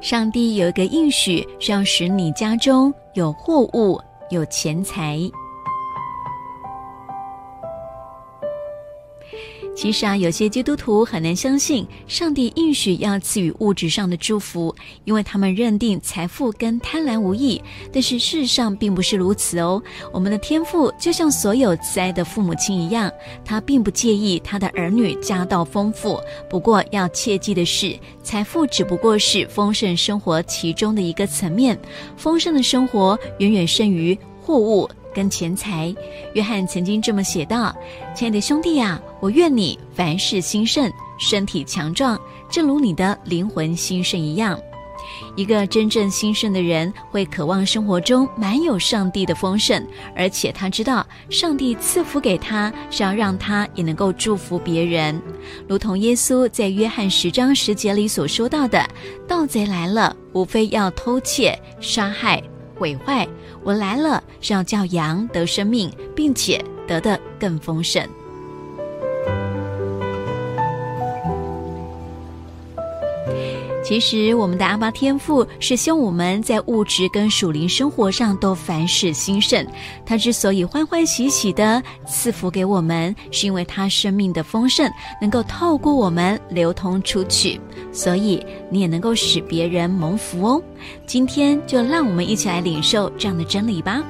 上帝有一个应许，是要使你家中有货物、有钱财。其实啊，有些基督徒很难相信上帝应许要赐予物质上的祝福，因为他们认定财富跟贪婪无异。但是事实上并不是如此哦。我们的天父就像所有慈爱的父母亲一样，他并不介意他的儿女家道丰富。不过要切记的是，财富只不过是丰盛生活其中的一个层面，丰盛的生活远远胜于货物。跟钱财，约翰曾经这么写道：“亲爱的兄弟啊，我愿你凡事兴盛，身体强壮，正如你的灵魂兴盛一样。”一个真正兴盛的人，会渴望生活中满有上帝的丰盛，而且他知道上帝赐福给他，是要让他也能够祝福别人。如同耶稣在约翰十章十节里所说到的：“盗贼来了，无非要偷窃、杀害、毁坏。”我来了是要叫羊得生命，并且得的更丰盛。其实，我们的阿巴天父是希望我们在物质跟属灵生活上都凡事兴盛。他之所以欢欢喜喜的赐福给我们，是因为他生命的丰盛能够透过我们流通出去，所以你也能够使别人蒙福哦。今天就让我们一起来领受这样的真理吧。